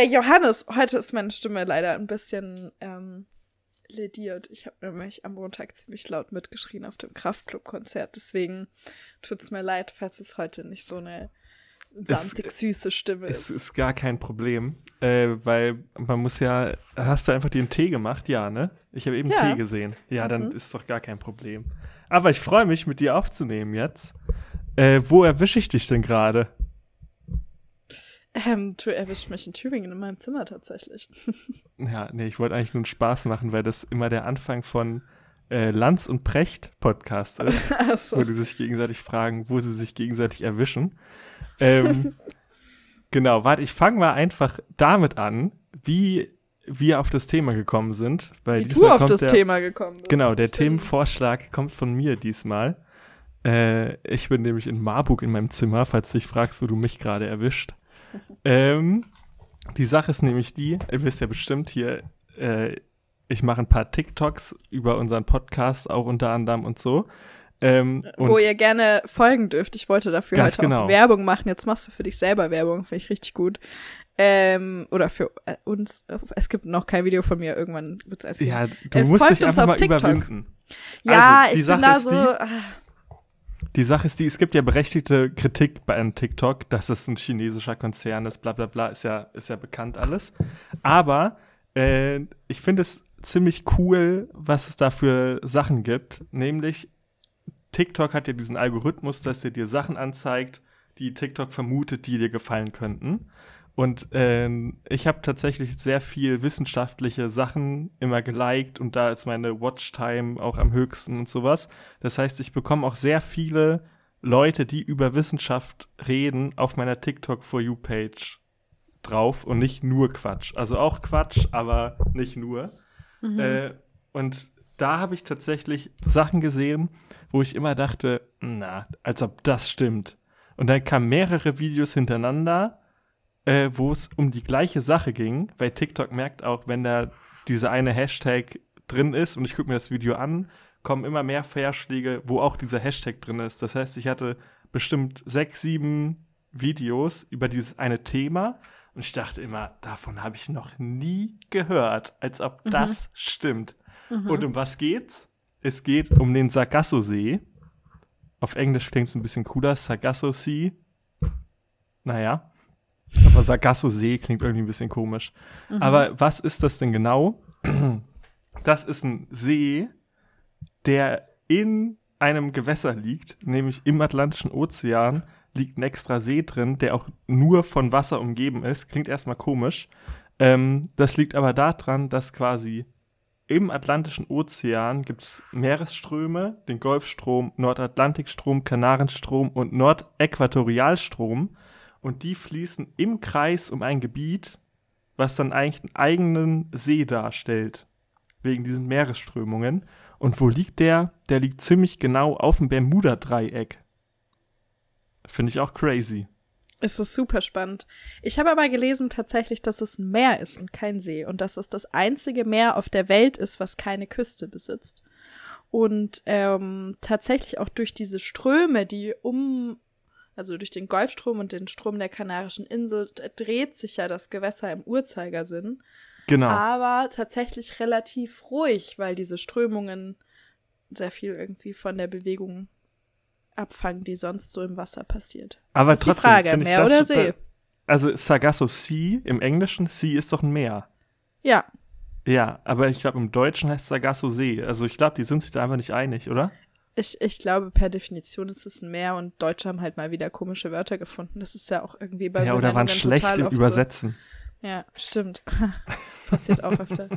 Äh, Johannes, heute ist meine Stimme leider ein bisschen ähm, lediert. Ich habe nämlich am Montag ziemlich laut mitgeschrien auf dem Kraftclub-Konzert. Deswegen tut es mir leid, falls es heute nicht so eine samtig süße Stimme ist. Es ist gar kein Problem, äh, weil man muss ja, hast du einfach den Tee gemacht? Ja, ne? Ich habe eben ja. Tee gesehen. Ja, dann mhm. ist doch gar kein Problem. Aber ich freue mich, mit dir aufzunehmen jetzt. Äh, wo erwische ich dich denn gerade? Ähm, du erwischt mich in Tübingen in meinem Zimmer tatsächlich. ja, nee, ich wollte eigentlich nur einen Spaß machen, weil das immer der Anfang von äh, Lanz und Precht Podcast ist, so. wo die sich gegenseitig fragen, wo sie sich gegenseitig erwischen. Ähm, genau, warte, ich fange mal einfach damit an, wie wir auf das Thema gekommen sind. Weil wie du auf das der, Thema gekommen bist. Genau, der Themenvorschlag kommt von mir diesmal. Äh, ich bin nämlich in Marburg in meinem Zimmer, falls du dich fragst, wo du mich gerade erwischt. Ähm, die Sache ist nämlich die, ihr wisst ja bestimmt hier, äh, ich mache ein paar TikToks über unseren Podcast auch unter anderem und so. Ähm, Wo ihr gerne folgen dürft. Ich wollte dafür heute genau. auch Werbung machen. Jetzt machst du für dich selber Werbung, finde ich richtig gut. Ähm, oder für äh, uns. Es gibt noch kein Video von mir. Irgendwann wird es Ja, du äh, musst dich einfach mal TikTok. überwinden. Ja, also, ich Sache bin da so. Die, ah. Die Sache ist die, es gibt ja berechtigte Kritik bei einem TikTok, dass es ein chinesischer Konzern ist, bla bla bla, ist ja, ist ja bekannt alles. Aber äh, ich finde es ziemlich cool, was es da für Sachen gibt. Nämlich, TikTok hat ja diesen Algorithmus, dass er dir Sachen anzeigt, die TikTok vermutet, die dir gefallen könnten. Und äh, ich habe tatsächlich sehr viel wissenschaftliche Sachen immer geliked und da ist meine Watchtime auch am höchsten und sowas. Das heißt, ich bekomme auch sehr viele Leute, die über Wissenschaft reden, auf meiner TikTok For You Page drauf und nicht nur Quatsch. Also auch Quatsch, aber nicht nur. Mhm. Äh, und da habe ich tatsächlich Sachen gesehen, wo ich immer dachte, na, als ob das stimmt. Und dann kamen mehrere Videos hintereinander, äh, wo es um die gleiche Sache ging, weil TikTok merkt auch, wenn da diese eine Hashtag drin ist und ich gucke mir das Video an, kommen immer mehr Vorschläge, wo auch dieser Hashtag drin ist. Das heißt, ich hatte bestimmt sechs, sieben Videos über dieses eine Thema und ich dachte immer, davon habe ich noch nie gehört, als ob mhm. das stimmt. Mhm. Und um was geht's? Es geht um den Sargasso-See. Auf Englisch klingt es ein bisschen cooler, Sargasso-See. Naja. Aber Sargasso-See klingt irgendwie ein bisschen komisch. Mhm. Aber was ist das denn genau? Das ist ein See, der in einem Gewässer liegt, nämlich im Atlantischen Ozean, liegt ein extra See drin, der auch nur von Wasser umgeben ist. Klingt erstmal komisch. Ähm, das liegt aber daran, dass quasi im Atlantischen Ozean gibt es Meeresströme, den Golfstrom, Nordatlantikstrom, Kanarenstrom und Nordäquatorialstrom. Und die fließen im Kreis um ein Gebiet, was dann eigentlich einen eigenen See darstellt. Wegen diesen Meeresströmungen. Und wo liegt der? Der liegt ziemlich genau auf dem Bermuda-Dreieck. Finde ich auch crazy. Es ist super spannend. Ich habe aber gelesen tatsächlich, dass es ein Meer ist und kein See und dass es das einzige Meer auf der Welt ist, was keine Küste besitzt. Und ähm, tatsächlich auch durch diese Ströme, die um, also durch den Golfstrom und den Strom der Kanarischen Insel, dreht sich ja das Gewässer im Uhrzeigersinn. Genau. Aber tatsächlich relativ ruhig, weil diese Strömungen sehr viel irgendwie von der Bewegung abfangen, die sonst so im Wasser passiert. Aber das ist trotzdem, die Frage, Meer oder See? Also Sargasso Sea im Englischen, Sea ist doch ein Meer. Ja. Ja, aber ich glaube, im Deutschen heißt Sargasso See. Also ich glaube, die sind sich da einfach nicht einig, oder? Ich, ich glaube, per Definition ist es ein Meer und Deutsche haben halt mal wieder komische Wörter gefunden. Das ist ja auch irgendwie bei Ja, oder waren schlecht im Übersetzen. So. Ja, stimmt. das passiert auch öfter.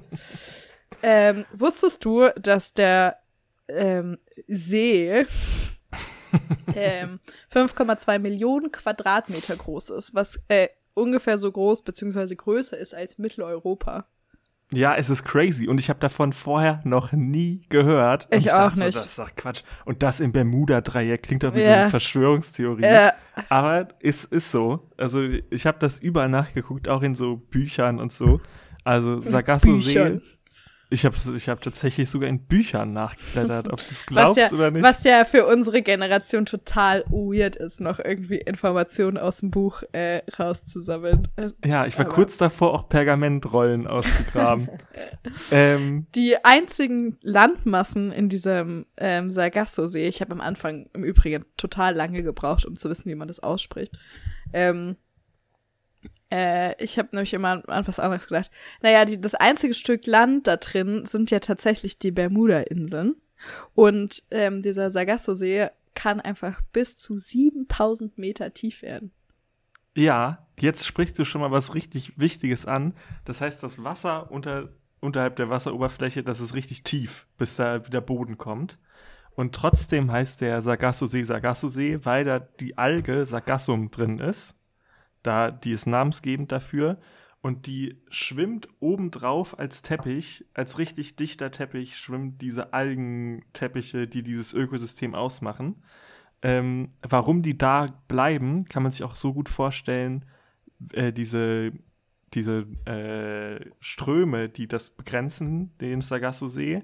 ähm, wusstest du, dass der ähm, See ähm, 5,2 Millionen Quadratmeter groß ist, was äh, ungefähr so groß beziehungsweise größer ist als Mitteleuropa. Ja, es ist crazy und ich habe davon vorher noch nie gehört. Ich, ich, auch nicht. So, das ist doch Quatsch. Und das im Bermuda-Dreieck klingt doch wie ja. so eine Verschwörungstheorie. Ja. Aber es ist so. Also ich habe das überall nachgeguckt, auch in so Büchern und so. Also Sargasso See Ich habe ich hab tatsächlich sogar in Büchern nachgeblättert, ob du es glaubst ja, oder nicht. Was ja für unsere Generation total weird ist, noch irgendwie Informationen aus dem Buch äh, rauszusammeln. Ja, ich war Aber kurz davor, auch Pergamentrollen auszugraben. ähm, die einzigen Landmassen in diesem ähm, Sargasso-See, ich habe am Anfang im Übrigen total lange gebraucht, um zu wissen, wie man das ausspricht. Ähm, äh, ich habe nämlich immer an was anderes gedacht. Naja, die, das einzige Stück Land da drin sind ja tatsächlich die Bermuda-Inseln. Und ähm, dieser Sargasso-See kann einfach bis zu 7000 Meter tief werden. Ja, jetzt sprichst du schon mal was richtig Wichtiges an. Das heißt, das Wasser unter, unterhalb der Wasseroberfläche, das ist richtig tief, bis da wieder Boden kommt. Und trotzdem heißt der Sargasso-See Sargasso-See, weil da die Alge Sargassum drin ist da, die ist namensgebend dafür. Und die schwimmt obendrauf als Teppich, als richtig dichter Teppich, schwimmen diese Algenteppiche, die dieses Ökosystem ausmachen. Ähm, warum die da bleiben, kann man sich auch so gut vorstellen, äh, diese, diese äh, Ströme, die das begrenzen, den Sargasso-See,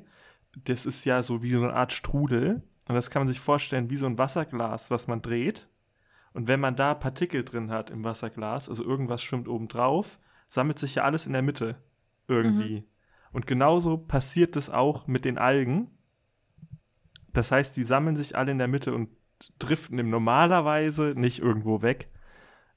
das ist ja so wie so eine Art Strudel. Und das kann man sich vorstellen wie so ein Wasserglas, was man dreht. Und wenn man da Partikel drin hat im Wasserglas, also irgendwas schwimmt oben drauf, sammelt sich ja alles in der Mitte irgendwie. Mhm. Und genauso passiert das auch mit den Algen. Das heißt, die sammeln sich alle in der Mitte und driften im normalerweise nicht irgendwo weg.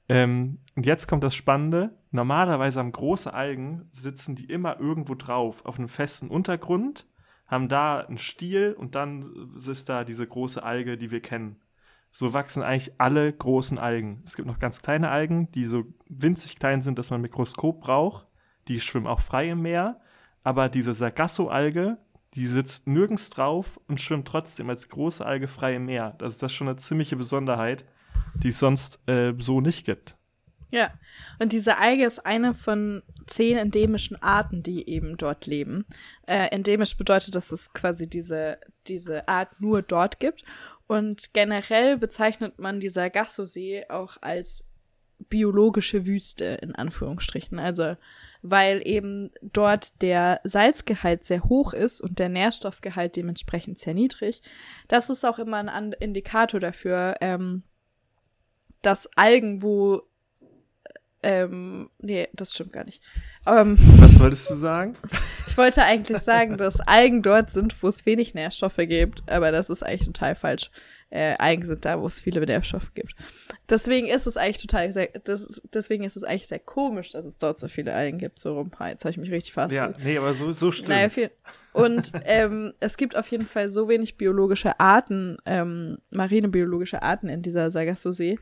Ähm, und jetzt kommt das Spannende. Normalerweise haben große Algen, sitzen die immer irgendwo drauf, auf einem festen Untergrund, haben da einen Stiel und dann ist da diese große Alge, die wir kennen so wachsen eigentlich alle großen Algen. Es gibt noch ganz kleine Algen, die so winzig klein sind, dass man ein Mikroskop braucht. Die schwimmen auch frei im Meer. Aber diese Sargasso-Alge, die sitzt nirgends drauf und schwimmt trotzdem als große Alge frei im Meer. Das ist das schon eine ziemliche Besonderheit, die es sonst äh, so nicht gibt. Ja, und diese Alge ist eine von zehn endemischen Arten, die eben dort leben. Äh, endemisch bedeutet, dass es quasi diese, diese Art nur dort gibt. Und generell bezeichnet man die Sargasso-See auch als biologische Wüste in Anführungsstrichen. Also weil eben dort der Salzgehalt sehr hoch ist und der Nährstoffgehalt dementsprechend sehr niedrig. Das ist auch immer ein Indikator dafür, ähm, dass Algen, wo ähm, nee, das stimmt gar nicht. Ähm, Was wolltest du sagen? Ich wollte eigentlich sagen, dass Algen dort sind, wo es wenig Nährstoffe gibt, aber das ist eigentlich total falsch äh, Algen sind da, wo es viele Nährstoffe gibt. Deswegen ist es eigentlich total sehr, das deswegen ist es eigentlich sehr komisch, dass es dort so viele Algen gibt. So rum, jetzt habe ich mich richtig fast. Ja, nee, aber so, so stimmt. Naja, viel, und ähm, es gibt auf jeden Fall so wenig biologische Arten, ähm, marinebiologische Arten in dieser Sargasso-See,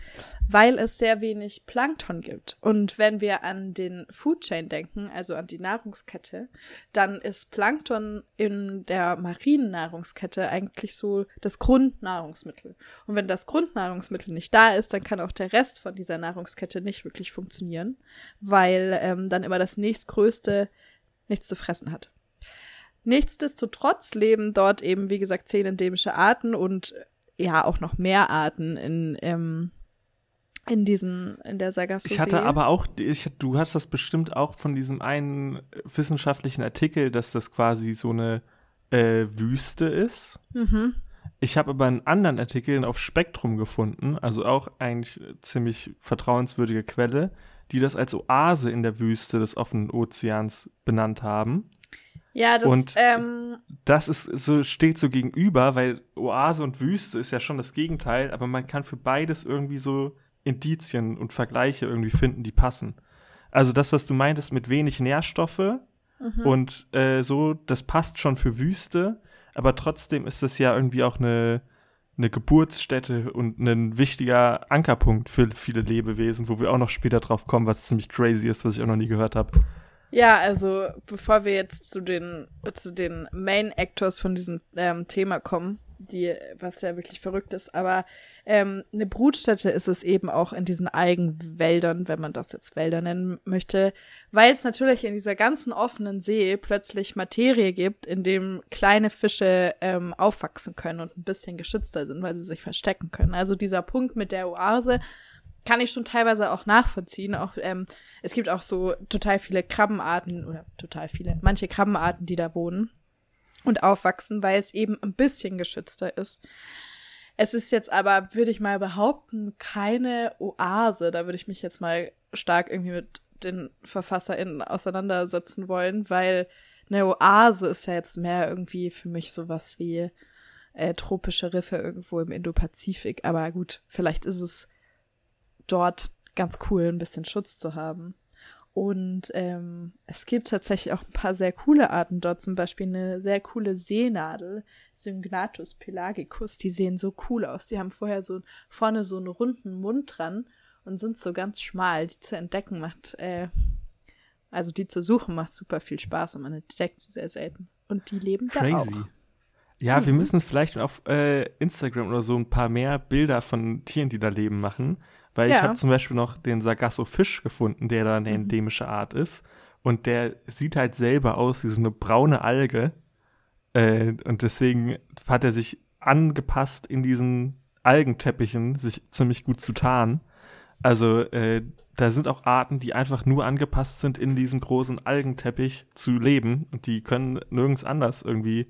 weil es sehr wenig Plankton gibt. Und wenn wir an den Food Chain denken, also an die Nahrungskette, dann ist Plankton in der marinen Nahrungskette eigentlich so das Grundnahrungsmittel. Und wenn das Grundnahrungsmittel nicht da ist, dann kann auch der Rest von dieser Nahrungskette nicht wirklich funktionieren, weil ähm, dann immer das nächstgrößte nichts zu fressen hat. Nichtsdestotrotz leben dort eben, wie gesagt, zehn endemische Arten und ja auch noch mehr Arten in, ähm, in diesen, in der Sargasso Ich hatte aber auch, ich, du hast das bestimmt auch von diesem einen wissenschaftlichen Artikel, dass das quasi so eine äh, Wüste ist. Mhm. Ich habe aber einen anderen Artikel auf Spektrum gefunden, also auch eigentlich ziemlich vertrauenswürdige Quelle, die das als Oase in der Wüste des offenen Ozeans benannt haben. Ja, das, und ähm, das ist so, steht so gegenüber, weil Oase und Wüste ist ja schon das Gegenteil, aber man kann für beides irgendwie so Indizien und Vergleiche irgendwie finden, die passen. Also das, was du meintest mit wenig Nährstoffe mhm. und äh, so, das passt schon für Wüste, aber trotzdem ist das ja irgendwie auch eine, eine Geburtsstätte und ein wichtiger Ankerpunkt für viele Lebewesen, wo wir auch noch später drauf kommen, was ziemlich crazy ist, was ich auch noch nie gehört habe. Ja, also bevor wir jetzt zu den, zu den Main Actors von diesem ähm, Thema kommen, die, was ja wirklich verrückt ist, aber ähm, eine Brutstätte ist es eben auch in diesen Eigenwäldern, wenn man das jetzt Wälder nennen möchte, weil es natürlich in dieser ganzen offenen See plötzlich Materie gibt, in dem kleine Fische ähm, aufwachsen können und ein bisschen geschützter sind, weil sie sich verstecken können. Also dieser Punkt mit der Oase kann ich schon teilweise auch nachvollziehen. Auch ähm, es gibt auch so total viele Krabbenarten oder total viele, manche Krabbenarten, die da wohnen und aufwachsen, weil es eben ein bisschen geschützter ist. Es ist jetzt aber, würde ich mal behaupten, keine Oase. Da würde ich mich jetzt mal stark irgendwie mit den VerfasserInnen auseinandersetzen wollen, weil eine Oase ist ja jetzt mehr irgendwie für mich sowas wie äh, tropische Riffe irgendwo im Indopazifik. Aber gut, vielleicht ist es dort ganz cool, ein bisschen Schutz zu haben. Und ähm, es gibt tatsächlich auch ein paar sehr coole Arten dort, zum Beispiel eine sehr coole Seenadel, Syngnatus pelagicus, die sehen so cool aus. Die haben vorher so vorne so einen runden Mund dran und sind so ganz schmal. Die zu entdecken macht, äh, also die zu suchen macht super viel Spaß und man entdeckt sie sehr selten. Und die leben Crazy. da auch. Ja, mhm. wir müssen vielleicht auf äh, Instagram oder so ein paar mehr Bilder von Tieren, die da leben, machen. Weil ja. ich habe zum Beispiel noch den Sargasso-Fisch gefunden, der da eine mhm. endemische Art ist. Und der sieht halt selber aus wie so eine braune Alge. Äh, und deswegen hat er sich angepasst, in diesen Algenteppichen sich ziemlich gut zu tarnen. Also äh, da sind auch Arten, die einfach nur angepasst sind, in diesem großen Algenteppich zu leben. Und die können nirgends anders irgendwie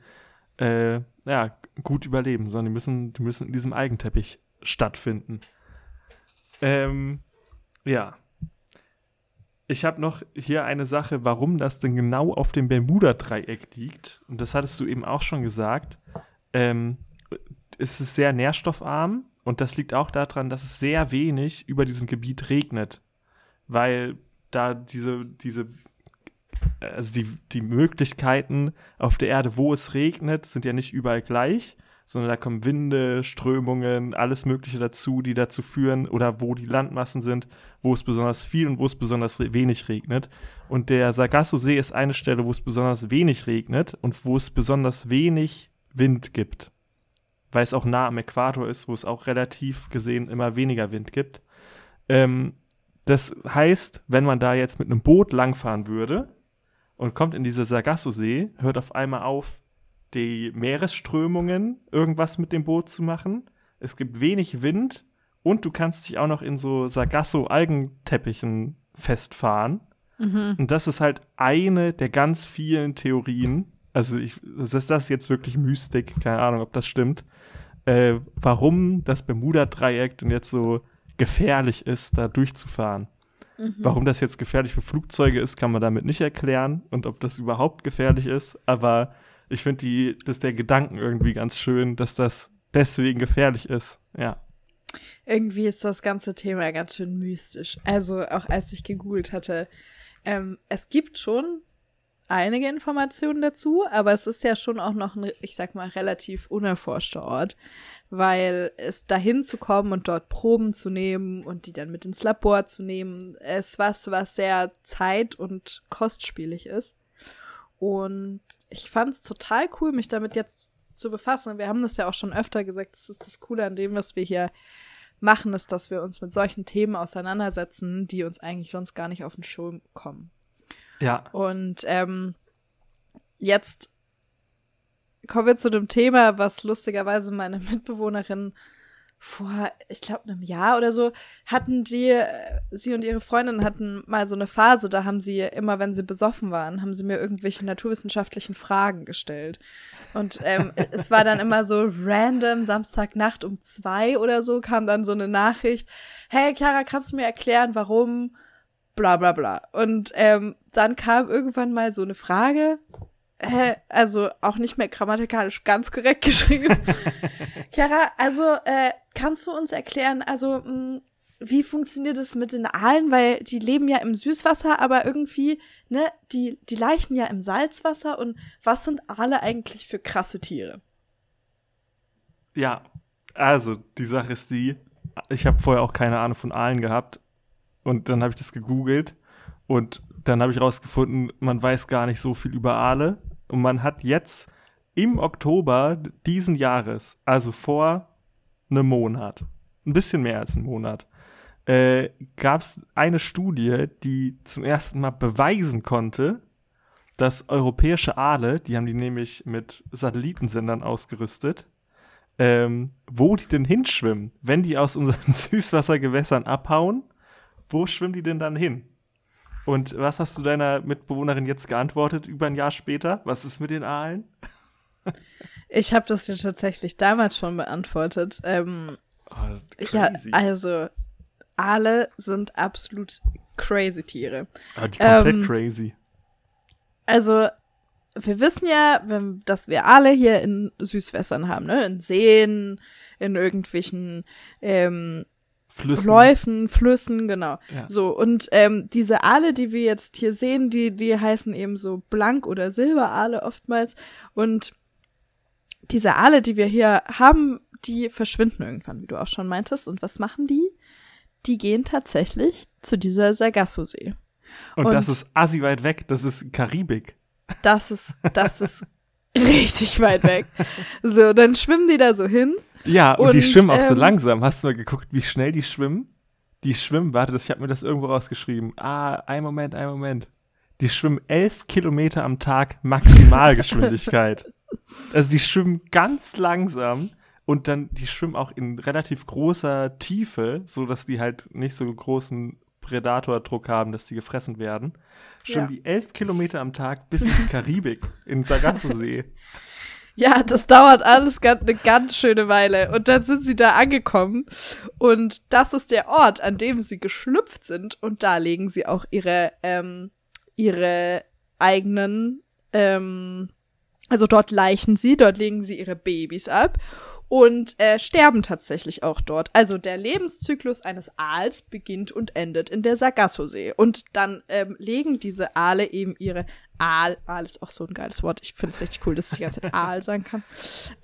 äh, ja, gut überleben, sondern die müssen, die müssen in diesem Algenteppich stattfinden. Ähm, ja. Ich habe noch hier eine Sache, warum das denn genau auf dem Bermuda-Dreieck liegt. Und das hattest du eben auch schon gesagt. Ähm, es ist sehr nährstoffarm und das liegt auch daran, dass es sehr wenig über diesem Gebiet regnet. Weil da diese, diese, also die, die Möglichkeiten auf der Erde, wo es regnet, sind ja nicht überall gleich sondern da kommen Winde, Strömungen, alles Mögliche dazu, die dazu führen, oder wo die Landmassen sind, wo es besonders viel und wo es besonders wenig regnet. Und der Sargasso-See ist eine Stelle, wo es besonders wenig regnet und wo es besonders wenig Wind gibt. Weil es auch nah am Äquator ist, wo es auch relativ gesehen immer weniger Wind gibt. Ähm, das heißt, wenn man da jetzt mit einem Boot langfahren würde und kommt in diese Sargasso-See, hört auf einmal auf, die Meeresströmungen irgendwas mit dem Boot zu machen. Es gibt wenig Wind und du kannst dich auch noch in so Sargasso-Algenteppichen festfahren. Mhm. Und das ist halt eine der ganz vielen Theorien. Also, ich, das ist das jetzt wirklich Mystik, keine Ahnung, ob das stimmt. Äh, warum das Bermuda-Dreieck denn jetzt so gefährlich ist, da durchzufahren. Mhm. Warum das jetzt gefährlich für Flugzeuge ist, kann man damit nicht erklären und ob das überhaupt gefährlich ist. Aber ich finde die, dass der Gedanken irgendwie ganz schön, dass das deswegen gefährlich ist. Ja. Irgendwie ist das ganze Thema ganz schön mystisch. Also auch als ich gegoogelt hatte, ähm, es gibt schon einige Informationen dazu, aber es ist ja schon auch noch ein, ich sag mal, relativ unerforschter Ort, weil es dahin zu kommen und dort Proben zu nehmen und die dann mit ins Labor zu nehmen, ist was, was sehr zeit- und kostspielig ist. Und ich fand es total cool, mich damit jetzt zu befassen. Wir haben das ja auch schon öfter gesagt, das ist das Coole an dem, was wir hier machen, ist, dass wir uns mit solchen Themen auseinandersetzen, die uns eigentlich sonst gar nicht auf den Schirm kommen. Ja. Und ähm, jetzt kommen wir zu dem Thema, was lustigerweise meine Mitbewohnerin vor, ich glaube, einem Jahr oder so, hatten die, äh, sie und ihre Freundin hatten mal so eine Phase, da haben sie immer, wenn sie besoffen waren, haben sie mir irgendwelche naturwissenschaftlichen Fragen gestellt. Und ähm, es war dann immer so random, Samstagnacht um zwei oder so, kam dann so eine Nachricht, hey Chiara, kannst du mir erklären, warum bla bla bla. Und ähm, dann kam irgendwann mal so eine Frage, Hä, also auch nicht mehr grammatikalisch ganz korrekt geschrieben. Chiara, also äh, kannst du uns erklären, also mh, hm, wie funktioniert es mit den Aalen, weil die leben ja im Süßwasser, aber irgendwie, ne, die die leichen ja im Salzwasser. Und was sind Aale eigentlich für krasse Tiere? Ja, also die Sache ist die, ich habe vorher auch keine Ahnung von Aalen gehabt. Und dann habe ich das gegoogelt. Und dann habe ich rausgefunden, man weiß gar nicht so viel über Aale und man hat jetzt im Oktober diesen Jahres, also vor einem Monat, ein bisschen mehr als einen Monat, äh, gab es eine Studie, die zum ersten Mal beweisen konnte, dass europäische Aale, die haben die nämlich mit Satellitensendern ausgerüstet, ähm, wo die denn hinschwimmen, wenn die aus unseren Süßwassergewässern abhauen. Wo schwimmen die denn dann hin? Und was hast du deiner Mitbewohnerin jetzt geantwortet über ein Jahr später? Was ist mit den Aalen? Ich habe das ja tatsächlich damals schon beantwortet. Ähm, oh, ja, also Aale sind absolut crazy Tiere. Aber die komplett ähm, crazy. Also wir wissen ja, dass wir alle hier in Süßwässern haben, ne? In Seen, in irgendwelchen ähm, Flüssen. Läufen, Flüssen, genau. Ja. So, und ähm, diese Aale, die wir jetzt hier sehen, die, die heißen eben so Blank- oder Silberaale oftmals. Und diese Aale, die wir hier haben, die verschwinden irgendwann, wie du auch schon meintest. Und was machen die? Die gehen tatsächlich zu dieser Sargasso-See. Und, und das ist assi weit weg, das ist Karibik. Das ist, das ist richtig weit weg. So, dann schwimmen die da so hin. Ja, und, und die schwimmen auch ähm, so langsam. Hast du mal geguckt, wie schnell die schwimmen? Die schwimmen, warte, ich habe mir das irgendwo rausgeschrieben. Ah, ein Moment, ein Moment. Die schwimmen elf Kilometer am Tag Maximalgeschwindigkeit. also die schwimmen ganz langsam und dann, die schwimmen auch in relativ großer Tiefe, so dass die halt nicht so großen Predatordruck haben, dass die gefressen werden. Schwimmen ja. die elf Kilometer am Tag bis in die Karibik, in Sargasso-See. Ja, das dauert alles ganz, eine ganz schöne Weile. Und dann sind sie da angekommen. Und das ist der Ort, an dem sie geschlüpft sind. Und da legen sie auch ihre, ähm, ihre eigenen, ähm, also dort leichen sie, dort legen sie ihre Babys ab und äh, sterben tatsächlich auch dort. Also der Lebenszyklus eines Aals beginnt und endet in der Sargasso-See. Und dann ähm, legen diese Aale eben ihre Aal, Aal ist auch so ein geiles Wort, ich finde es richtig cool, dass ich die ganze Zeit Aal sagen kann.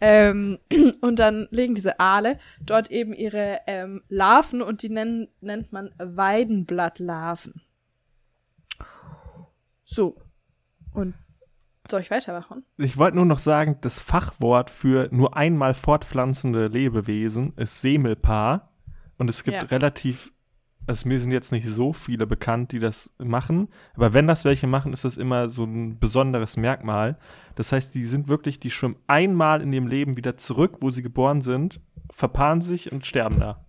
Ähm, und dann legen diese Aale dort eben ihre ähm, Larven und die nennen, nennt man Weidenblattlarven. So. Und soll ich weitermachen? Ich wollte nur noch sagen, das Fachwort für nur einmal fortpflanzende Lebewesen ist Semelpaar. Und es gibt ja. relativ, also mir sind jetzt nicht so viele bekannt, die das machen. Aber wenn das welche machen, ist das immer so ein besonderes Merkmal. Das heißt, die sind wirklich, die schwimmen einmal in dem Leben wieder zurück, wo sie geboren sind, verpaaren sich und sterben da.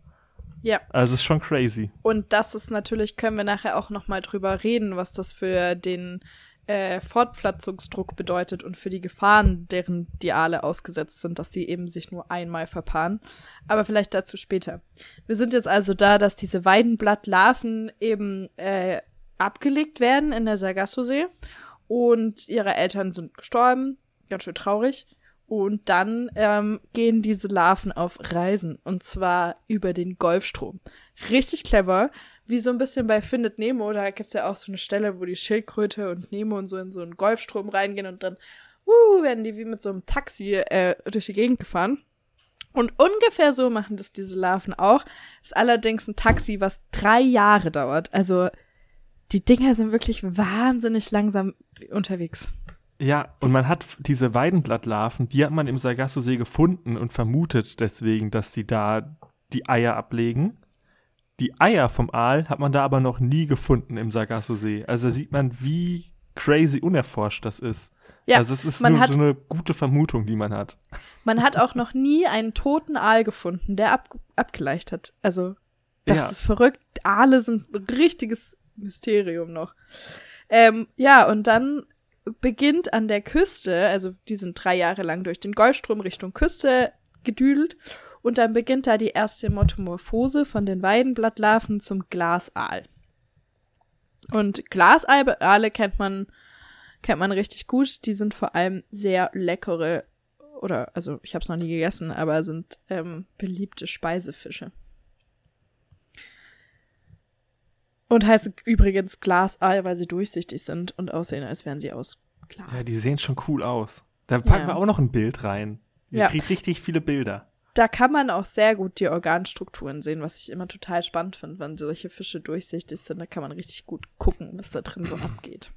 Ja. Also es ist schon crazy. Und das ist natürlich, können wir nachher auch noch mal drüber reden, was das für den äh, Fortpflanzungsdruck bedeutet und für die Gefahren, deren die Aale ausgesetzt sind, dass sie eben sich nur einmal verpaaren. Aber vielleicht dazu später. Wir sind jetzt also da, dass diese Weidenblattlarven eben äh, abgelegt werden in der Sargasso-See und ihre Eltern sind gestorben. Ganz schön traurig. Und dann ähm, gehen diese Larven auf Reisen und zwar über den Golfstrom. Richtig clever, wie so ein bisschen bei Findet Nemo, da gibt's ja auch so eine Stelle, wo die Schildkröte und Nemo und so in so einen Golfstrom reingehen und dann uh, werden die wie mit so einem Taxi äh, durch die Gegend gefahren. Und ungefähr so machen das diese Larven auch. Ist allerdings ein Taxi, was drei Jahre dauert. Also die Dinger sind wirklich wahnsinnig langsam unterwegs. Ja, und man hat diese Weidenblattlarven, die hat man im Sargasso-See gefunden und vermutet deswegen, dass die da die Eier ablegen. Die Eier vom Aal hat man da aber noch nie gefunden im Sargasso-See. Also da sieht man, wie crazy unerforscht das ist. Ja, also es ist nur hat, so eine gute Vermutung, die man hat. Man hat auch noch nie einen toten Aal gefunden, der ab, abgeleicht hat. Also das ja. ist verrückt. Aale sind ein richtiges Mysterium noch. Ähm, ja, und dann beginnt an der Küste, also die sind drei Jahre lang durch den Golfstrom Richtung Küste gedüdelt und dann beginnt da die erste Metamorphose von den Weidenblattlarven zum Glasaal. Und Glasaale kennt man, kennt man richtig gut. Die sind vor allem sehr leckere, oder, also ich habe es noch nie gegessen, aber sind ähm, beliebte Speisefische. Und heißen übrigens Glasaal, weil sie durchsichtig sind und aussehen, als wären sie aus Glas. Ja, die sehen schon cool aus. Da packen ja. wir auch noch ein Bild rein. Ihr ja. kriegt richtig viele Bilder da kann man auch sehr gut die Organstrukturen sehen, was ich immer total spannend finde, wenn solche Fische durchsichtig sind. Da kann man richtig gut gucken, was da drin so abgeht.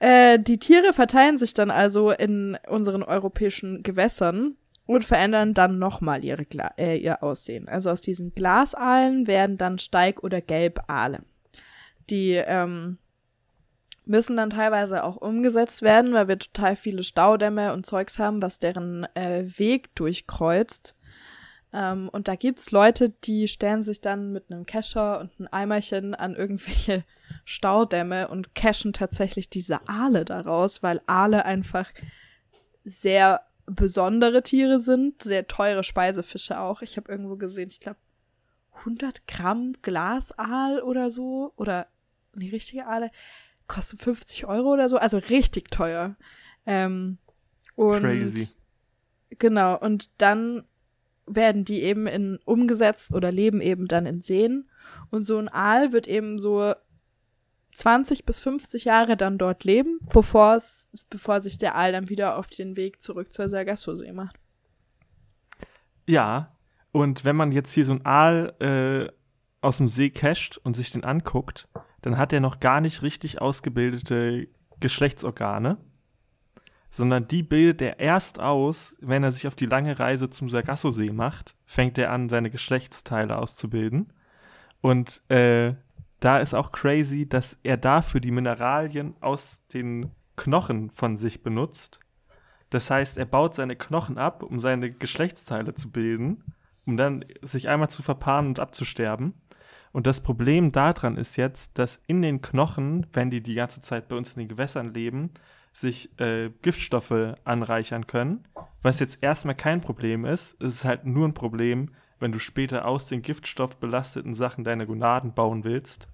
Äh, die Tiere verteilen sich dann also in unseren europäischen Gewässern und verändern dann nochmal ihre äh, ihr Aussehen. Also aus diesen Glasaalen werden dann Steig- oder Gelbaale. Die ähm, müssen dann teilweise auch umgesetzt werden, weil wir total viele Staudämme und Zeugs haben, was deren äh, Weg durchkreuzt. Ähm, und da gibt's Leute, die stellen sich dann mit einem Kescher und einem Eimerchen an irgendwelche Staudämme und cashen tatsächlich diese Aale daraus, weil Aale einfach sehr besondere Tiere sind, sehr teure Speisefische auch. Ich habe irgendwo gesehen, ich glaube 100 Gramm Glasaal oder so oder die richtige Aale kosten 50 Euro oder so, also richtig teuer. Ähm, und Crazy. Genau, und dann werden die eben in umgesetzt oder leben eben dann in Seen. Und so ein Aal wird eben so 20 bis 50 Jahre dann dort leben, bevor es, bevor sich der Aal dann wieder auf den Weg zurück zur Sargasso-See macht. Ja, und wenn man jetzt hier so ein Aal äh, aus dem See casht und sich den anguckt, dann hat er noch gar nicht richtig ausgebildete Geschlechtsorgane, sondern die bildet er erst aus, wenn er sich auf die lange Reise zum Sargasso-See macht, fängt er an, seine Geschlechtsteile auszubilden. Und äh, da ist auch crazy, dass er dafür die Mineralien aus den Knochen von sich benutzt. Das heißt, er baut seine Knochen ab, um seine Geschlechtsteile zu bilden, um dann sich einmal zu verpaaren und abzusterben. Und das Problem daran ist jetzt, dass in den Knochen, wenn die die ganze Zeit bei uns in den Gewässern leben, sich äh, Giftstoffe anreichern können. Was jetzt erstmal kein Problem ist, es ist halt nur ein Problem, wenn du später aus den giftstoffbelasteten Sachen deine Gonaden bauen willst,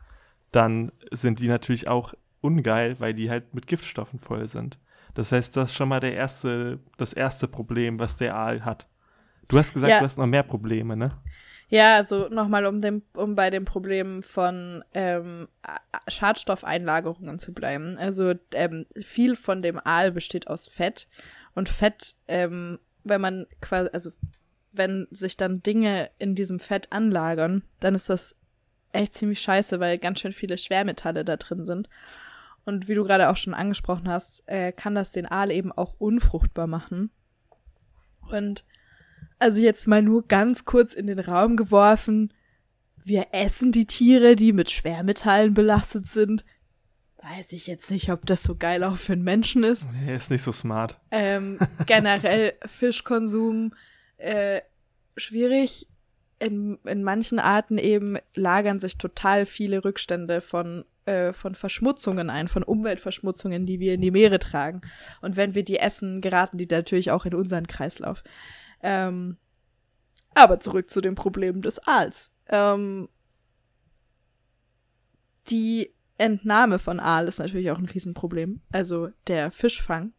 dann sind die natürlich auch ungeil, weil die halt mit Giftstoffen voll sind. Das heißt, das ist schon mal der erste, das erste Problem, was der Aal hat. Du hast gesagt, Ja. du hast noch mehr Probleme, ne? Ja, also nochmal, um, dem, um bei dem Problem von ähm, Schadstoffeinlagerungen zu bleiben. Also ähm, viel von dem Aal besteht aus Fett. Und Fett, ähm, wenn man quasi, also wenn sich dann Dinge in diesem Fett anlagern, dann ist das echt ziemlich scheiße, weil ganz schön viele Schwermetalle da drin sind. Und wie du gerade auch schon angesprochen hast, äh, kann das den Aal eben auch unfruchtbar machen. Und also jetzt mal nur ganz kurz in den Raum geworfen. Wir essen die Tiere, die mit Schwermetallen belastet sind. Weiß ich jetzt nicht, ob das so geil auch für einen Menschen ist. Nee, ist nicht so smart. Ähm, generell Fischkonsum äh, schwierig. In, in manchen Arten eben lagern sich total viele Rückstände von, äh, von Verschmutzungen ein, von Umweltverschmutzungen, die wir in die Meere tragen. Und wenn wir die essen, geraten die natürlich auch in unseren Kreislauf. Ähm, aber zurück zu dem Problem des Aals. Ähm, die Entnahme von Aal ist natürlich auch ein Riesenproblem. Also der Fischfang.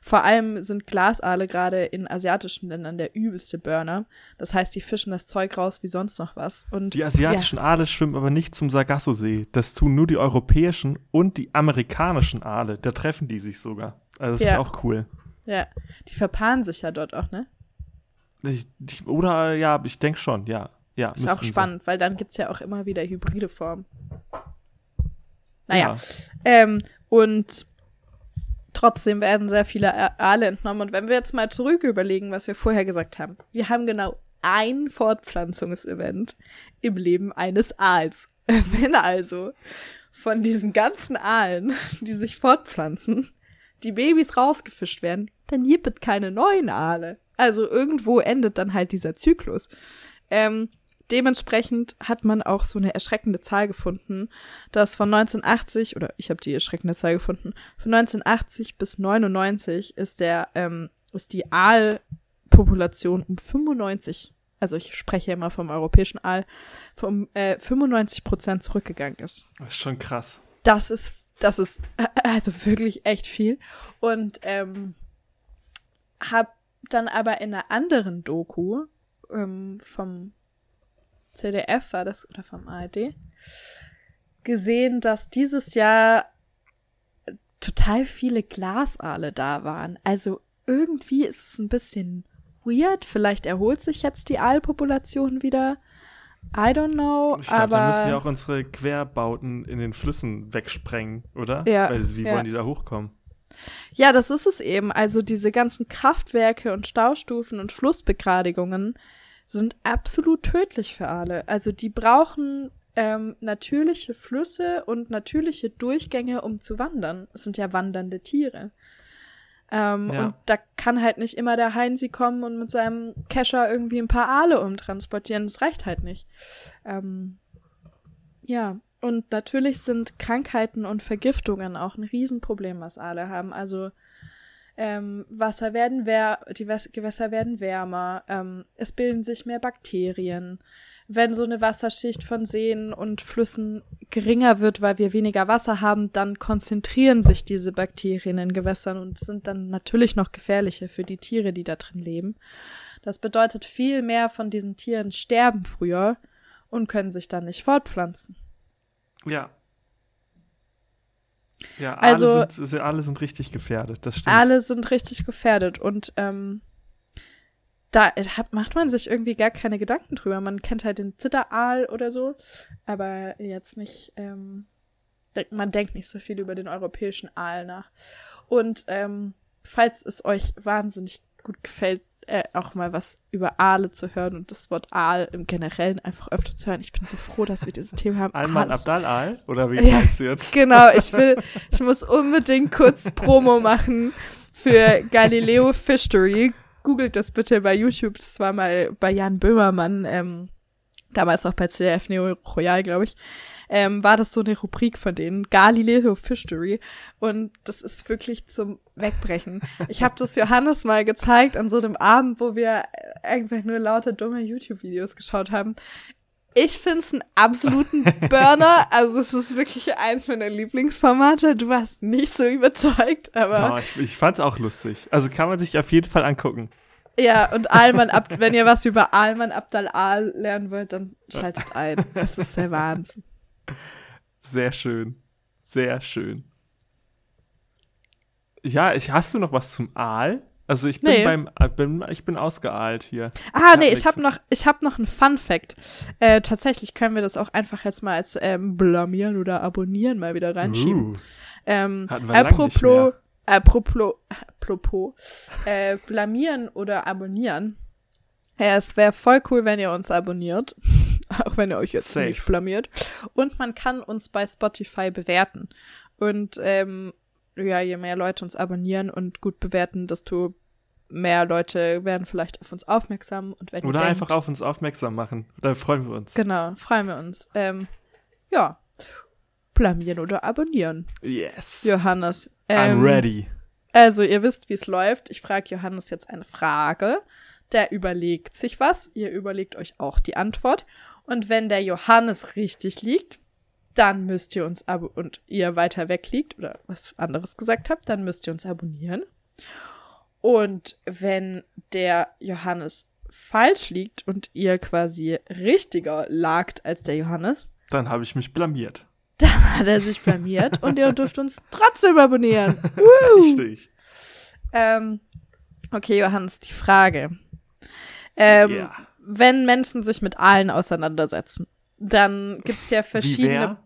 Vor allem sind Glasaale gerade in asiatischen Ländern der übelste Burner. Das heißt, die fischen das Zeug raus wie sonst noch was. Und Die asiatischen Aale schwimmen aber nicht zum Sargasso-See. Das tun nur die europäischen und die amerikanischen Aale. Da treffen die sich sogar. Also das Ja. ist auch cool. Ja, ja, die verpaaren sich ja dort auch, ne? Ich, ich, oder ja, ich denke schon, ja. ja Ist auch spannend, weil dann gibt's ja auch immer wieder hybride Formen. Naja, Ja. Ähm, und trotzdem werden sehr viele Aale entnommen. Und wenn wir jetzt mal zurück überlegen, was wir vorher gesagt haben. Wir haben genau ein Fortpflanzungsevent im Leben eines Aals. Wenn also von diesen ganzen Aalen, die sich fortpflanzen, die Babys rausgefischt werden, dann gibt es keine neuen Aale. Also irgendwo endet dann halt dieser Zyklus. Ähm, dementsprechend hat man auch so eine erschreckende Zahl gefunden, dass von 1980, oder ich habe die erschreckende Zahl gefunden, von 1980 bis 99 ist der, ähm, ist die Aalpopulation um 95, also ich spreche immer vom europäischen Aal, vom äh, 95 Prozent zurückgegangen ist Das ist schon krass. das ist, das ist äh, also wirklich echt viel. Und ähm, hab dann aber in einer anderen Doku ähm, vom CDF war das oder vom ARD gesehen, dass dieses Jahr total viele Glasaale da waren. Also irgendwie ist es ein bisschen weird. Vielleicht erholt sich jetzt die Aalpopulation wieder. I don't know. Ich glaube, aber da müssen wir auch unsere Querbauten in den Flüssen wegsprengen, oder? Ja, Weil wie ja. wollen die da hochkommen? Ja, das ist es eben. Also diese ganzen Kraftwerke und Staustufen und Flussbegradigungen sind absolut tödlich für Aale. Also die brauchen ähm, natürliche Flüsse und natürliche Durchgänge, um zu wandern. Es sind ja wandernde Tiere. Ähm, Ja. Und da kann halt nicht immer der Heinzi kommen und mit seinem Kescher irgendwie ein paar Aale umtransportieren. Das reicht halt nicht. Ähm, ja, und natürlich sind Krankheiten und Vergiftungen auch ein Riesenproblem, was Aale haben. Also ähm, Wasser werden wär die Wäs Gewässer werden wärmer, ähm, es bilden sich mehr Bakterien. Wenn so eine Wasserschicht von Seen und Flüssen geringer wird, weil wir weniger Wasser haben, dann konzentrieren sich diese Bakterien in Gewässern und sind dann natürlich noch gefährlicher für die Tiere, die da drin leben. Das bedeutet, viel mehr von diesen Tieren sterben früher und können sich dann nicht fortpflanzen. Ja. Ja, Also- alle, sind, sie- alle sind richtig gefährdet, das stimmt. Alle sind richtig gefährdet und ähm, da hat, macht man sich irgendwie gar keine Gedanken drüber. Man kennt halt den Zitteraal oder so, aber jetzt nicht, ähm, man denkt nicht so viel über den europäischen Aal nach. Und ähm, falls es euch wahnsinnig gut gefällt, äh, auch mal was über Aale zu hören und das Wort Aal im Generellen einfach öfter zu hören. Ich bin so froh, dass wir dieses Thema haben. Alman Aal Abdal Al? Oder wie Ja. meinst du jetzt? Genau, ich will, ich muss unbedingt kurz Promo machen für Galileo Fishery. Googelt das bitte bei YouTube. Das war mal bei Jan Böhmermann, ähm, damals noch bei CDF Neo Royal, glaube ich. Ähm, war das so eine Rubrik von denen, Galileo Fishery. Und das ist wirklich zum Wegbrechen. Ich habe das Johannes mal gezeigt an so einem Abend, wo wir einfach nur lauter dumme YouTube-Videos geschaut haben. Ich find's einen absoluten Burner. Also es ist wirklich eins meiner Lieblingsformate. Du warst nicht so überzeugt, aber Ja, ich, ich fand's auch lustig. Also kann man sich auf jeden Fall angucken. Ja, und Alman Abd wenn ihr was über Alman Abdal Al lernen wollt, dann schaltet ein. Das ist der Wahnsinn. Sehr schön. Sehr schön. Ja, ich, hast du noch was zum Aal? Also ich bin Nee. beim äh, bin, ich bin ausgeaalt hier. Ah, Ja, nee, ich habe noch, ich hab noch einen Fun Fact. Äh, tatsächlich können wir das auch einfach jetzt mal als ähm, blamieren oder abonnieren mal wieder reinschieben. Uh, Ähm, apropos. Apropos, apropos, äh, blamieren oder abonnieren. Ja, es wäre voll cool, wenn ihr uns abonniert. Auch wenn ihr euch jetzt Safe. nicht blamiert. Und man kann uns bei Spotify bewerten. Und ähm, ja, je mehr Leute uns abonnieren und gut bewerten, desto mehr Leute werden vielleicht auf uns aufmerksam. Und wenn Oder ihr einfach denkt, auf uns aufmerksam machen. Da freuen wir uns. Genau, freuen wir uns. Ähm, ja, blamieren oder abonnieren. Yes. Johannes. I'm Ähm, ready. Also, ihr wisst, wie es läuft. Ich frage Johannes jetzt eine Frage. Der überlegt sich was. Ihr überlegt euch auch die Antwort. Und wenn der Johannes richtig liegt, dann müsst ihr uns abo und ihr weiter weg liegt oder was anderes gesagt habt, dann müsst ihr uns abonnieren. Und wenn der Johannes falsch liegt und ihr quasi richtiger lagt als der Johannes, Dann habe ich mich blamiert. Dann hat er sich blamiert und ihr dürft uns trotzdem abonnieren. Woo! Richtig. Ähm, okay, Johannes, die Frage. Ähm, Ja. Wenn Menschen sich mit Aalen auseinandersetzen, dann gibt's ja Wie verschiedene.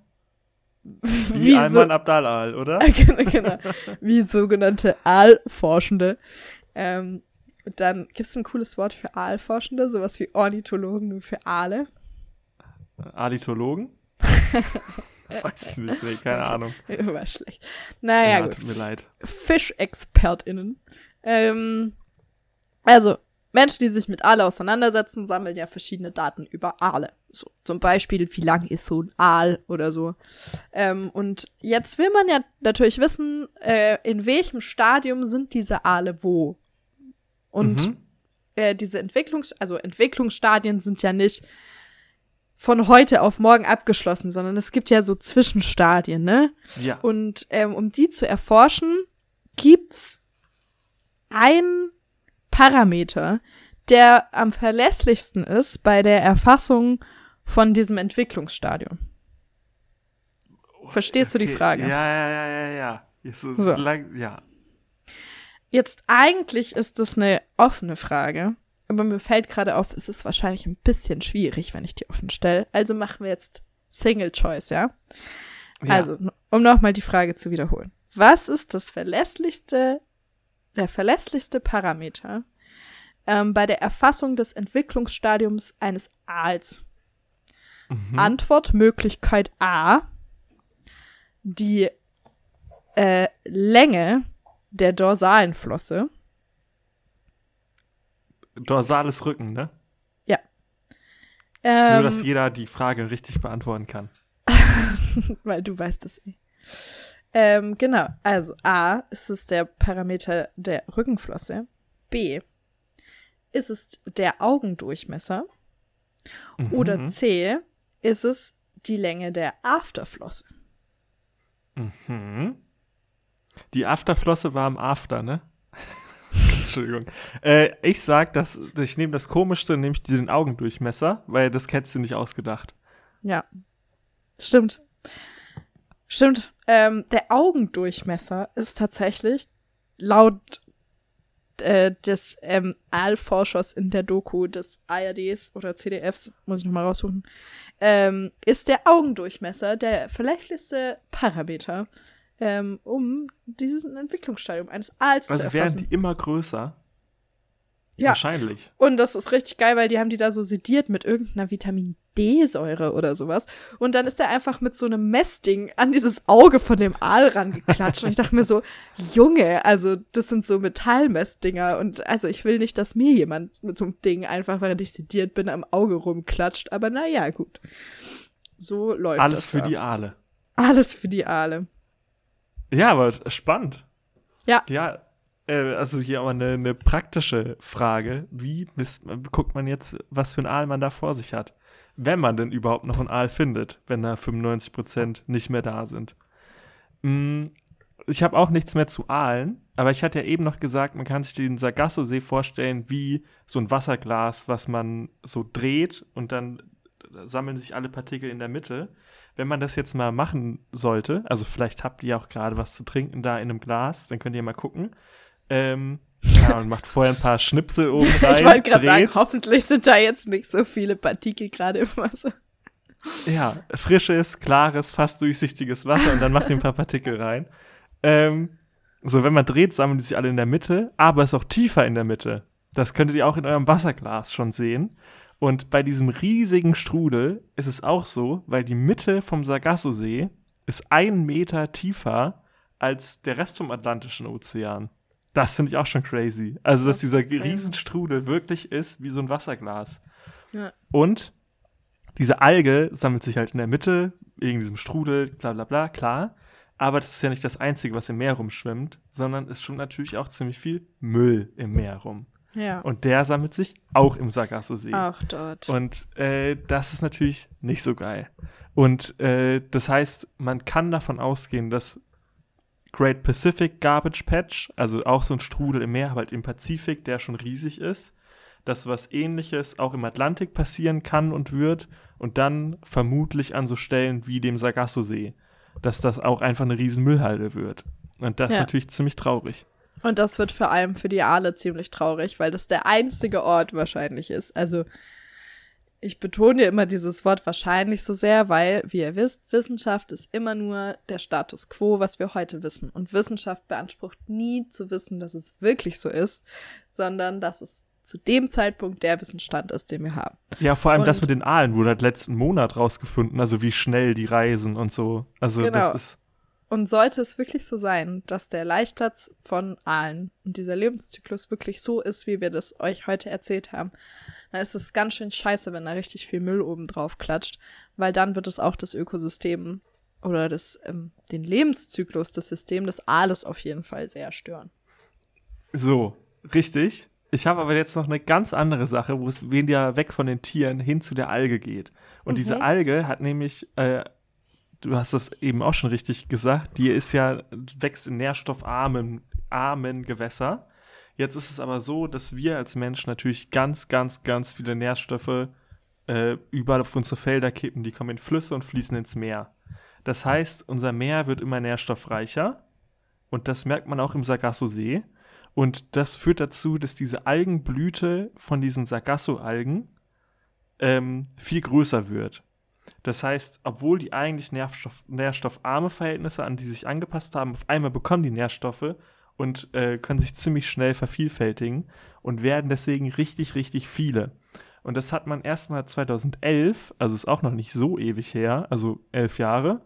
Wie so- Alman Abdal Al, oder? genau, genau, wie sogenannte Aalforschende. Ähm, dann gibt's ein cooles Wort für Aalforschende, sowas wie Ornithologen nur für Aale. Aditologen? Weiß ich nicht, nee, keine Ahnung. War schlecht. Naja, gut. tut mir leid. FischexpertInnen. Ähm, also, Menschen, die sich mit Aale auseinandersetzen, sammeln ja verschiedene Daten über Aale. So, zum Beispiel, wie lang ist so ein Aal oder so. Ähm, und jetzt will man ja natürlich wissen, äh, in welchem Stadium sind diese Aale wo. Und Mhm. äh, diese Entwicklungs-, also Entwicklungsstadien sind ja nicht von heute auf morgen abgeschlossen, sondern es gibt ja so Zwischenstadien, ne? Ja. Und ähm, um die zu erforschen, gibt's ein Parameter, der am verlässlichsten ist bei der Erfassung von diesem Entwicklungsstadium. Verstehst du die Okay, Frage? Ja, ja, ja, ja, ja. Ist So. lang, ja. Jetzt eigentlich ist das eine offene Frage, aber mir fällt gerade auf, es ist wahrscheinlich ein bisschen schwierig, wenn ich die offen stelle. Also machen wir jetzt Single Choice, ja? ja. Also, um nochmal die Frage zu wiederholen. Was ist das verlässlichste, der verlässlichste Parameter ähm, bei der Erfassung des Entwicklungsstadiums eines Aals? Mhm. Antwortmöglichkeit A. Die äh, Länge der dorsalen Flosse. Dorsales Rücken, ne? Ja. Ähm, Nur, dass Ähm, jeder die Frage richtig beantworten kann. weil du weißt es eh. Ähm, genau, also A ist es der Parameter der Rückenflosse. B ist es der Augendurchmesser. Oder Mhm. C ist es die Länge der Afterflosse. Mhm. Die Afterflosse war am After, ne? Entschuldigung. Äh, ich sag, dass ich nehme das Komischste, nämlich den Augendurchmesser, weil das hättest du nicht ausgedacht. Ja. Stimmt. Stimmt. Ähm, der Augendurchmesser ist tatsächlich laut äh, des ähm, Aalforschers in der Doku des ARDs oder CDFs, muss ich nochmal raussuchen, ähm, ist der Augendurchmesser der verlässlichste Parameter, ähm, um diesen Entwicklungsstadium eines Aals zu Also werden erfassen. die immer größer? Ja. Wahrscheinlich. Und das ist richtig geil, weil die haben die da so sediert mit irgendeiner Vitamin D-Säure oder sowas. Und dann ist er einfach mit so einem Messding an dieses Auge von dem Aal rangeklatscht. Und ich dachte mir so, Junge, also das sind so Metallmessdinger. Und also ich will nicht, dass mir jemand mit so einem Ding einfach, während ich sediert bin, am Auge rumklatscht. Aber naja, gut. So läuft Alles das für da. die Aale. Alles für die Aale. Ja, aber spannend. Ja. Ja, äh, also hier aber eine, eine praktische Frage. Wie misst, guckt man jetzt, was für ein Aal man da vor sich hat? Wenn man denn überhaupt noch einen Aal findet, wenn da 95% nicht mehr da sind. Mm, Ich habe auch nichts mehr zu Aalen, aber ich hatte ja eben noch gesagt, man kann sich den Sargasso-See vorstellen wie so ein Wasserglas, was man so dreht und dann sammeln sich alle Partikel in der Mitte. Wenn man das jetzt mal machen sollte, also vielleicht habt ihr auch gerade was zu trinken da in einem Glas, dann könnt ihr mal gucken. Ähm, ja, und macht vorher ein paar Schnipsel oben rein. ich wollte gerade sagen, hoffentlich sind da jetzt nicht so viele Partikel gerade im Wasser. Ja, frisches, klares, fast durchsichtiges Wasser und dann macht ihr ein paar Partikel rein. Ähm, so, wenn man dreht, sammeln die sich alle in der Mitte, aber es ist auch tiefer in der Mitte. Das könntet ihr auch in eurem Wasserglas schon sehen. Und bei diesem riesigen Strudel ist es auch so, weil die Mitte vom Sargasso-See ist ein Meter tiefer als der Rest vom Atlantischen Ozean. Das finde ich auch schon crazy. Also, dass dieser. Riesenstrudel wirklich ist wie so ein Wasserglas. Ja. Und diese Alge sammelt sich halt in der Mitte, wegen diesem Strudel, bla bla bla, klar. Aber das ist ja nicht das Einzige, was im Meer rumschwimmt, sondern es schwimmt natürlich auch ziemlich viel Müll im Meer rum. Ja. Und der sammelt sich auch im Sargasso-See. Auch dort. Und äh, das ist natürlich nicht so geil. Und äh, das heißt, man kann davon ausgehen, dass Great Pacific Garbage Patch, also auch so ein Strudel im Meer, aber halt im Pazifik, der schon riesig ist, dass was ähnliches auch im Atlantik passieren kann und wird und dann vermutlich an so Stellen wie dem Sargasso-See, dass das auch einfach eine riesen Müllhalde wird. Und das ist Ja. natürlich ziemlich traurig. Und das wird vor allem für die Aale ziemlich traurig, weil das der einzige Ort wahrscheinlich ist. Also ich betone ja immer dieses Wort wahrscheinlich so sehr, weil, wie ihr wisst, Wissenschaft ist immer nur der Status quo, was wir heute wissen. Und Wissenschaft beansprucht nie zu wissen, dass es wirklich so ist, sondern dass es zu dem Zeitpunkt der Wissensstand ist, den wir haben. Ja, vor allem das Und- mit den Aalen wurde halt letzten Monat rausgefunden, also wie schnell die reisen und so. Also Genau. das ist Und sollte es wirklich so sein, dass der Laichplatz von Aalen und dieser Lebenszyklus wirklich so ist, wie wir das euch heute erzählt haben, dann ist es ganz schön scheiße, wenn da richtig viel Müll oben drauf klatscht, weil dann wird es auch das Ökosystem oder das, ähm, den Lebenszyklus des Systems des Aales auf jeden Fall sehr stören. so, richtig. Ich habe aber jetzt noch eine ganz andere Sache, wo es weniger weg von den Tieren hin zu der Alge geht. Und Mhm. diese Alge hat nämlich, äh, du hast das eben auch schon richtig gesagt, die ist ja, wächst in nährstoffarmen armen Gewässer. Jetzt ist es aber so, dass wir als Mensch natürlich ganz, ganz, ganz viele Nährstoffe äh, überall auf unsere Felder kippen. Die kommen in Flüsse und fließen ins Meer. Das heißt, unser Meer wird immer nährstoffreicher. Und das merkt man auch im Sargasso-See. Und das führt dazu, dass diese Algenblüte von diesen Sargasso-Algen ähm, viel größer wird. Das heißt, obwohl die eigentlich Nährstoff, nährstoffarme Verhältnisse, an die sich angepasst haben, auf einmal bekommen die Nährstoffe und äh, können sich ziemlich schnell vervielfältigen und werden deswegen richtig, richtig viele. Und das hat man erstmal 2011, also ist auch noch nicht so ewig her, also elf Jahre,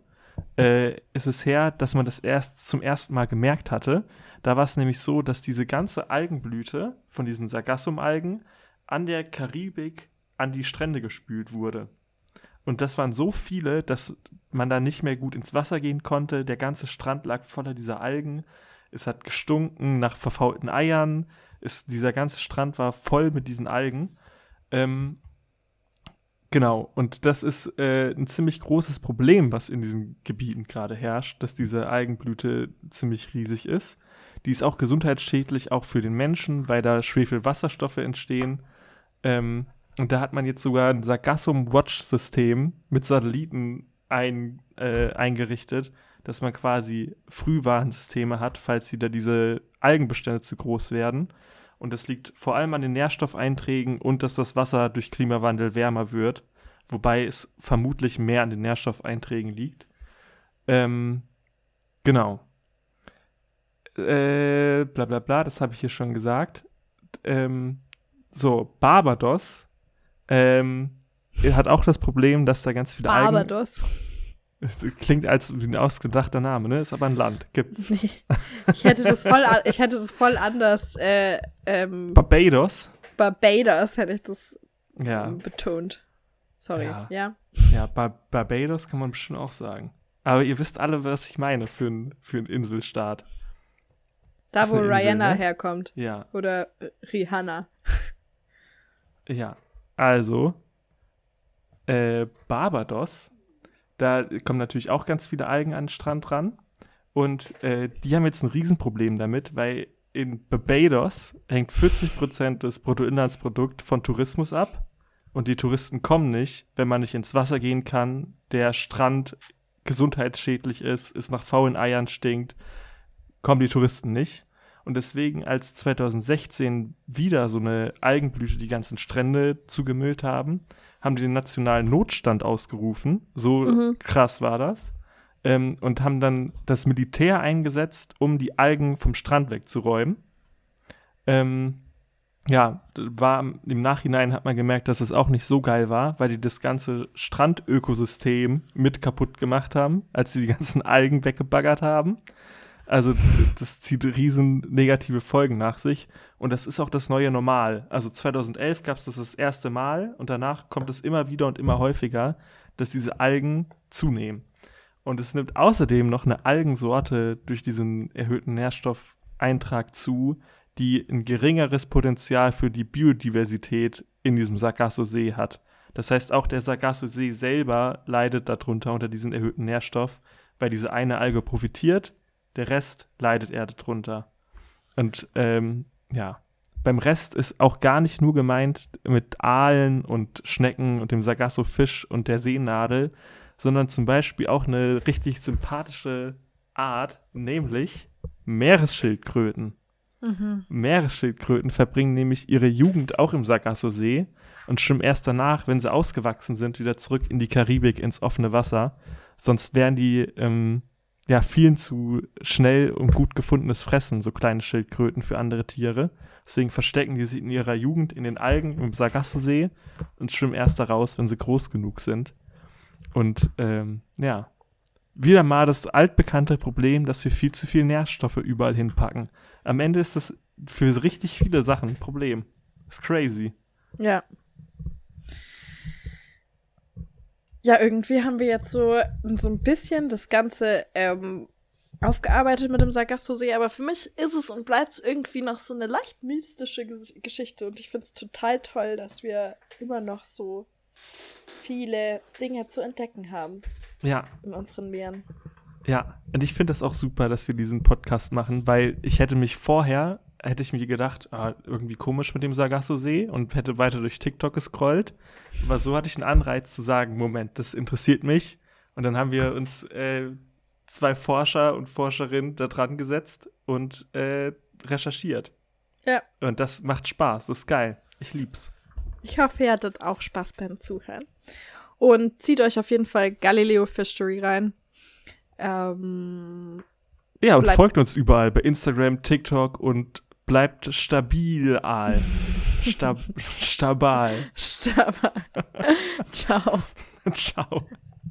äh, ist es her, dass man das erst zum ersten Mal gemerkt hatte. Da war es nämlich so, dass diese ganze Algenblüte von diesen Sargassum-Algen an der Karibik an die Strände gespült wurde. Und das waren so viele, dass man da nicht mehr gut ins Wasser gehen konnte. Der ganze Strand lag voller dieser Algen. Es hat gestunken nach verfaulten Eiern. Es, dieser ganze Strand war voll mit diesen Algen. Ähm, genau, und das ist äh, ein ziemlich großes Problem, was in diesen Gebieten gerade herrscht, dass diese Algenblüte ziemlich riesig ist. Die ist auch gesundheitsschädlich, auch für den Menschen, weil da Schwefelwasserstoffe entstehen. Ähm, und da hat man jetzt sogar ein Sargassum-Watch-System mit Satelliten ein, äh, eingerichtet, dass man quasi Frühwarnsysteme hat, falls wieder diese Algenbestände zu groß werden. Und das liegt vor allem an den Nährstoffeinträgen und dass das Wasser durch Klimawandel wärmer wird, wobei es vermutlich mehr an den Nährstoffeinträgen liegt. Ähm, genau. Äh, bla bla bla, das habe ich hier schon gesagt. Ähm, so, Barbados ähm, hat auch das Problem, dass da ganz viele Barbados. Es klingt als ein ausgedachter Name, ne? Ist aber ein Land. Gibt's. Nee. Ich hätte das voll, ich hätte das voll anders. Äh, ähm, Barbados. Barbados hätte ich das Ja. ähm, betont. Sorry. Ja. Ja. Ja, Bar Barbados kann man bestimmt auch sagen. Aber ihr wisst alle, was ich meine für einen für einen Inselstaat. Da, wo Rihanna ne? herkommt. Ja, Oder Rihanna. ja. Also, äh, Barbados, da kommen natürlich auch ganz viele Algen an den Strand ran. Und äh, die haben jetzt ein Riesenproblem damit, weil in Barbados hängt 40% des Bruttoinlandsprodukts von Tourismus ab. Und die Touristen kommen nicht, wenn man nicht ins Wasser gehen kann, der Strand gesundheitsschädlich ist, es nach faulen Eiern stinkt, kommen die Touristen nicht. Und deswegen, als 2016 wieder so eine Algenblüte die ganzen Strände zugemüllt haben, haben die den nationalen Notstand ausgerufen. So Mhm. krass war das. Ähm, und haben dann das Militär eingesetzt, um die Algen vom Strand wegzuräumen. Ähm, ja, war im Nachhinein hat man gemerkt, dass es auch nicht so geil war, weil die das ganze Strandökosystem mit kaputt gemacht haben, als sie die ganzen Algen weggebaggert haben. Also das zieht riesen negative Folgen nach sich und das ist auch das neue Normal. Also 2011 gab es das das erste Mal und danach kommt es immer wieder und immer häufiger, dass diese Algen zunehmen. Und es nimmt außerdem noch eine Algensorte durch diesen erhöhten Nährstoffeintrag zu, die ein geringeres Potenzial für die Biodiversität in diesem Sargasso-See hat. Das heißt, auch der Sargasso-See selber leidet darunter unter diesen erhöhten Nährstoff, weil diese eine Alge profitiert, der Rest leidet er darunter. Und ähm, ja, beim Rest ist auch gar nicht nur gemeint mit Aalen und Schnecken und dem Sargasso-Fisch und der Seenadel, sondern zum Beispiel auch eine richtig sympathische Art, nämlich Meeresschildkröten. Mhm. Meeresschildkröten verbringen nämlich ihre Jugend auch im Sargasso-See und schwimmen erst danach, wenn sie ausgewachsen sind, wieder zurück in die Karibik, ins offene Wasser. Sonst wären die ähm, ja vielen zu schnell und gut gefundenes Fressen, so kleine Schildkröten für andere Tiere. Deswegen verstecken die sich in ihrer Jugend in den Algen im Sargasso-See und schwimmen erst da raus, wenn sie groß genug sind. Und ähm, ja, wieder mal das altbekannte Problem, dass wir viel zu viel Nährstoffe überall hinpacken. Am Ende ist das für richtig viele Sachen ein Problem. Ist crazy. Ja. Ja, irgendwie haben wir jetzt so, so ein bisschen das Ganze ähm, aufgearbeitet mit dem Sargasso-See, aber für mich ist es und bleibt es irgendwie noch so eine leicht mystische Ges Geschichte und ich finde es total toll, dass wir immer noch so viele Dinge zu entdecken haben Ja, in unseren Meeren. ja. Und ich finde das auch super, dass wir diesen Podcast machen, weil ich hätte mich vorher, hätte ich mir gedacht, ah, irgendwie komisch mit dem Sargasso-See und hätte weiter durch TikTok gescrollt. Aber so hatte ich einen Anreiz zu sagen, Moment, das interessiert mich. Und dann haben wir uns äh, zwei Forscher und Forscherinnen da dran gesetzt und äh, recherchiert. Ja. Und das macht Spaß, das ist geil. Ich lieb's. Ich hoffe, ihr hattet auch Spaß beim Zuhören. Und zieht euch auf jeden Fall Galileo Fishery rein. Ähm, Ja, und Bleibt- folgt uns überall bei Instagram, TikTok und bleibt stabil, Aal. Stab Stabal. Stabal. Ciao. Ciao.